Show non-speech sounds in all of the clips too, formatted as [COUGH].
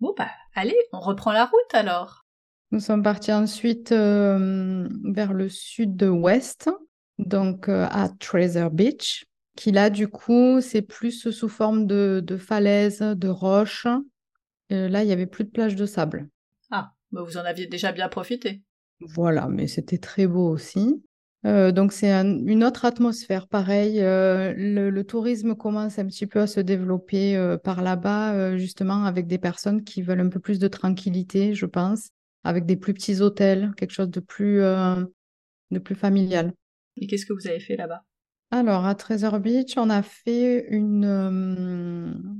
Bon, bah, allez, on reprend la route alors. Nous sommes partis ensuite euh, vers le sud-ouest, donc euh, à Treasure Beach, qui là, du coup, c'est plus sous forme de, de falaises, de roches. Là, il n'y avait plus de plage de sable. Ah, bah vous en aviez déjà bien profité. Voilà, mais c'était très beau aussi. Euh, donc c'est un- une autre atmosphère, pareil. euh, le, le tourisme commence un petit peu à se développer euh, par là-bas, justement avec des personnes qui veulent un peu plus de tranquillité, je pense, avec des plus petits hôtels, quelque chose de plus, de plus familial. Et qu'est-ce que vous avez fait là-bas? Alors à Treasure Beach, on a fait une...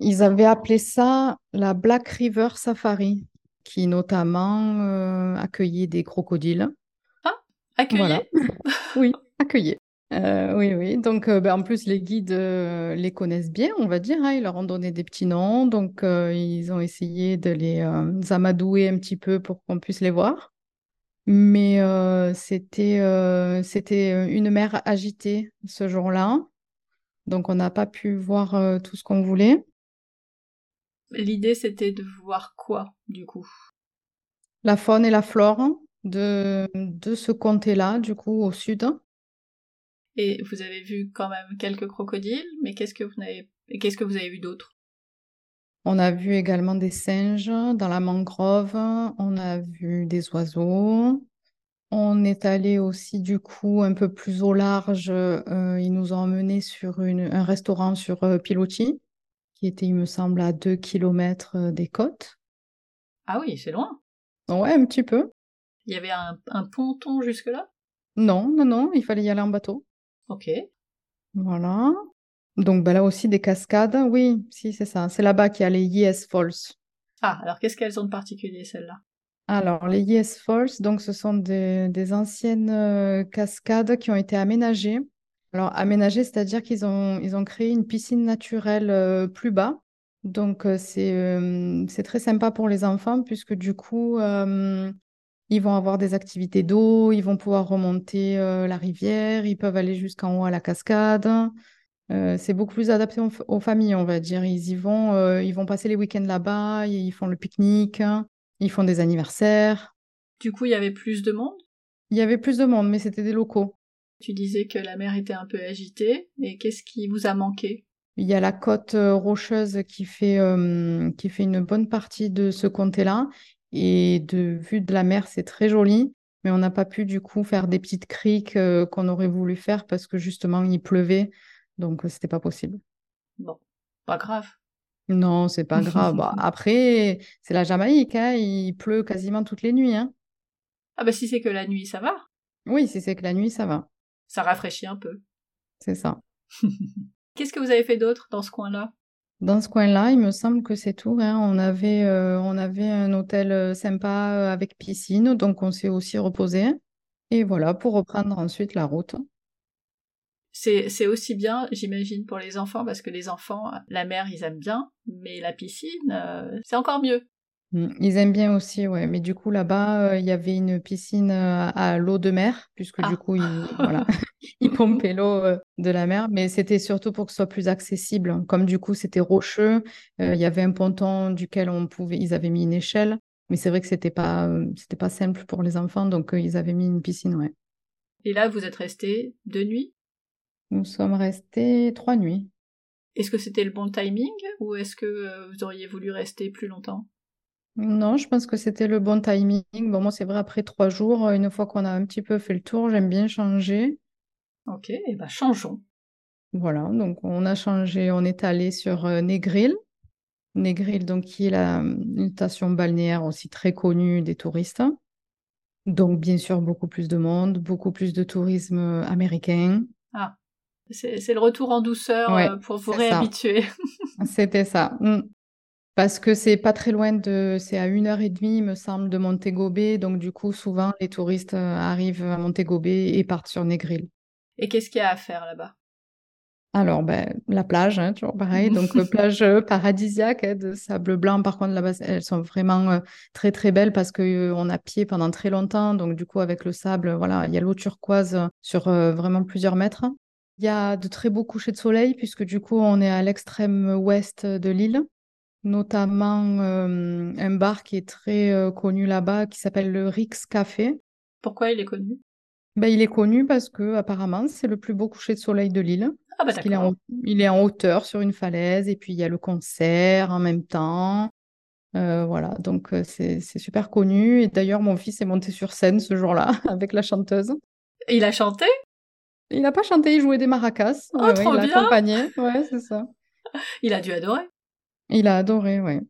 ils avaient appelé ça la Black River Safari, qui notamment accueillait des crocodiles. Accueillir Voilà. [LAUGHS] Oui, accueillir. Euh, oui, oui. Donc, euh, ben, en plus, les guides euh, les connaissent bien, on va dire. hein. Ils leur ont donné des petits noms. Donc, ils ont essayé de les amadouer un petit peu pour qu'on puisse les voir. Mais c'était c'était une mer agitée ce jour-là. Donc, on n'a pas pu voir tout ce qu'on voulait. L'idée, c'était de voir quoi, du coup? La faune et la flore de, de ce comté-là, du coup, au sud. Et vous avez vu quand même quelques crocodiles, mais qu'est-ce que vous avez, qu'est-ce que vous avez vu d'autre? On a vu également des singes dans la mangrove, on a vu des oiseaux. On est allé aussi du coup un peu plus au large. euh, ils nous ont emmenés sur une- un restaurant sur euh, Piloti, qui était, il me semble, à 2 km des côtes. Ah oui, c'est loin. Ouais, un petit peu. Il y avait un, un ponton jusque-là? Non, non, non, il fallait y aller en bateau. Ok. Voilà. Donc ben là aussi des cascades. Oui, si, c'est ça. C'est là-bas qu'il y a les Yes Falls. Ah, alors qu'est-ce qu'elles ont de particulier, celles-là? Alors, les Yes Falls, donc ce sont des, des anciennes euh, cascades qui ont été aménagées. Alors, aménagées, c'est-à-dire qu'ils ont, ils ont créé une piscine naturelle euh, plus bas. Donc, euh, c'est c'est très sympa pour les enfants puisque du coup, ils vont avoir des activités d'eau, ils vont pouvoir remonter euh, la rivière, ils peuvent aller jusqu'en haut à la cascade. Euh, c'est beaucoup plus adapté aux, aux familles, on va dire. Ils y vont, euh, ils vont passer les week-ends là-bas, ils font le pique-nique. Ils font des anniversaires. Du coup, il y avait plus de monde? Il y avait plus de monde, mais c'était des locaux. Tu disais que la mer était un peu agitée, et qu'est-ce qui vous a manqué? Il y a la côte rocheuse qui fait, euh, qui fait une bonne partie de ce comté-là. Et de vue de la mer, c'est très joli. Mais on n'a pas pu du coup faire des petites criques euh, qu'on aurait voulu faire parce que justement il pleuvait. Donc euh, c'était pas possible. Bon, pas grave. Non, c'est pas grave. Bah, [LAUGHS] après, c'est la Jamaïque, hein, Il pleut quasiment toutes les nuits, hein. Ah bah si c'est que la nuit, ça va. Oui, si c'est que la nuit, ça va. Ça rafraîchit un peu. C'est ça. [LAUGHS] Qu'est-ce que vous avez fait d'autre dans ce coin-là? Dans ce coin-là, il me semble que c'est tout. hein. On avait, euh, on avait un hôtel euh, sympa euh, avec piscine, donc on s'est aussi reposé. Et voilà, pour reprendre ensuite la route. C'est aussi bien, j'imagine, pour les enfants, parce que les enfants, la mer, ils aiment bien, mais la piscine, c'est encore mieux. Mm, Ils aiment bien aussi, ouais. Mais du coup, là-bas, euh, il y avait une piscine euh, à l'eau de mer, puisque Ah. du coup, ils, [LAUGHS] voilà, [LAUGHS] ils pompaient l'eau euh, de la mer. Mais c'était surtout pour que ce soit plus accessible. Comme du coup, c'était rocheux, euh, il y avait un ponton duquel on pouvait, ils avaient mis une échelle. Mais c'est vrai que c'était pas, c'était pas simple pour les enfants, donc ils avaient mis une piscine, ouais. Et là, vous êtes restés deux nuits? Nous sommes restés trois nuits. Est-ce que c'était le bon timing, ou est-ce que vous auriez voulu rester plus longtemps? Non, je pense que c'était le bon timing. Bon, moi, c'est vrai, après trois jours, euh, une fois qu'on a un petit peu fait le tour, j'aime bien changer. Ok, et ben changeons. Voilà, donc on a changé, on est allé sur euh, Negril. Negril, donc, qui est la, une station balnéaire aussi très connue des touristes. Donc, bien sûr, beaucoup plus de monde, beaucoup plus de tourisme euh, américain. Ah, c'est le retour en douceur Ouais, euh, pour vous réhabituer. [LAUGHS] C'était ça. Parce que c'est pas très loin de, c'est à une heure et demie, il me semble, de Montego Bay. Donc, du coup, souvent, les touristes euh, arrivent à Montego Bay et partent sur Negril. Et qu'est-ce qu'il y a à faire là-bas? Alors, ben, la plage, hein, toujours pareil. Donc, [LAUGHS] plage euh, paradisiaque hein, de sable blanc. Par contre, là-bas, elles sont vraiment euh, très, très belles parce que euh, on a pied pendant très longtemps. Donc, du coup, avec le sable, voilà, il y a l'eau turquoise sur euh, vraiment plusieurs mètres. Il y a de très beaux couchers de soleil puisque, du coup, on est à l'extrême ouest de l'île. Notamment euh, un bar qui est très euh, connu là-bas qui s'appelle le Rix Café. Pourquoi il est connu? Ben, il est connu parce que apparemment c'est le plus beau coucher de soleil de l'île. Ah bah Parce qu'il est en, il est en hauteur sur une falaise et puis il y a le concert en même temps. Euh, voilà, donc c'est super connu. Et d'ailleurs, mon fils est monté sur scène ce jour-là [LAUGHS] avec la chanteuse. Il a chanté? Il n'a pas chanté, il jouait des maracas. Oh, Ouais, ouais, trop il accompagné. Ouais, c'est ça. Il a dû adorer. Il a adoré, ouais.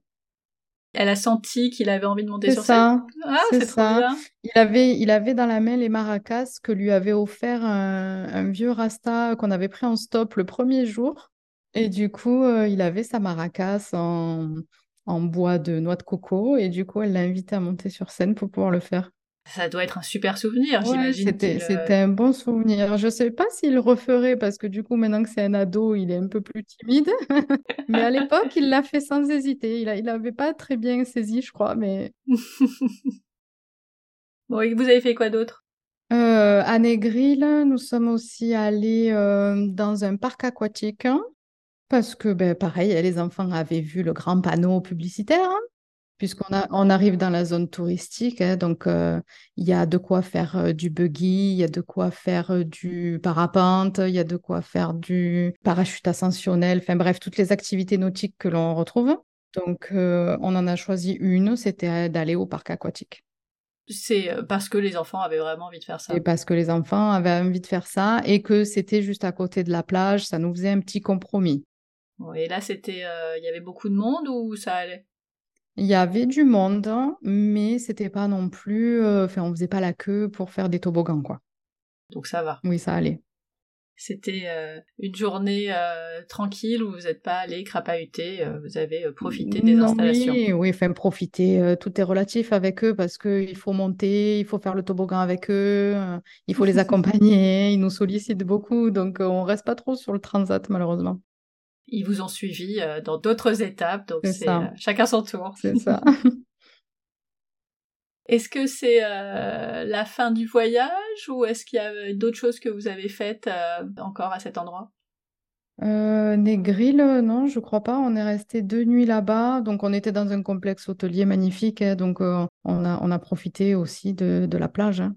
Elle a senti qu'il avait envie de monter sur scène. ça, Ah, c'est ça. bien. Il avait, il avait dans la main les maracas que lui avait offert un, un vieux Rasta qu'on avait pris en stop le premier jour. Et du coup, euh, il avait sa maracas en, en bois de noix de coco. Et du coup, elle l'a invité à monter sur scène pour pouvoir le faire. Ça doit être un super souvenir, Ouais, j'imagine c'était, euh, c'était un bon souvenir. Je ne sais pas s'il referait parce que du coup, maintenant que c'est un ado, il est un peu plus timide. [LAUGHS] Mais à l'époque, il l'a fait sans hésiter. Il a, il pas très bien saisi, je crois. Mais [LAUGHS] Bon, et vous avez fait quoi d'autre? Euh, à Négril, nous sommes aussi allés euh, dans un parc aquatique hein, parce que, ben, pareil, les enfants avaient vu le grand panneau publicitaire. hein, Puisqu'on a, on arrive dans la zone touristique, hein, donc euh, il y a de quoi faire euh, du buggy, il y a de quoi faire euh, du parapente, il y a de quoi faire du parachute ascensionnel, enfin bref, toutes les activités nautiques que l'on retrouve. Donc on en a choisi une, c'était d'aller au parc aquatique. C'est parce que les enfants avaient vraiment envie de faire ça. Et parce que les enfants avaient envie de faire ça et que c'était juste à côté de la plage, ça nous faisait un petit compromis. Bon, et là, c'était, il y avait beaucoup de monde ou ça allait? Il y avait du monde, mais c'était pas non plus, euh, enfin, on faisait pas la queue pour faire des toboggans, quoi. Donc ça va. Oui, ça allait. C'était euh, une journée euh, tranquille où vous n'êtes pas allé crapahuter, euh, vous avez profité des Non, installations. oui, oui, enfin, profiter, tout est relatif avec eux parce qu'il faut monter, il faut faire le toboggan avec eux, il faut les [LAUGHS] accompagner, ils nous sollicitent beaucoup, donc on reste pas trop sur le transat, malheureusement. Ils vous ont suivi euh, dans d'autres étapes, donc C'est euh, chacun son tour. C'est ça. [LAUGHS] Est-ce que c'est euh, la fin du voyage ou est-ce qu'il y a d'autres choses que vous avez faites encore à cet endroit? Euh, Négril, euh, non, je crois pas. On est resté deux nuits là-bas. Donc, on était dans un complexe hôtelier magnifique. hein, donc, on a, on a profité aussi de, de la plage. hein.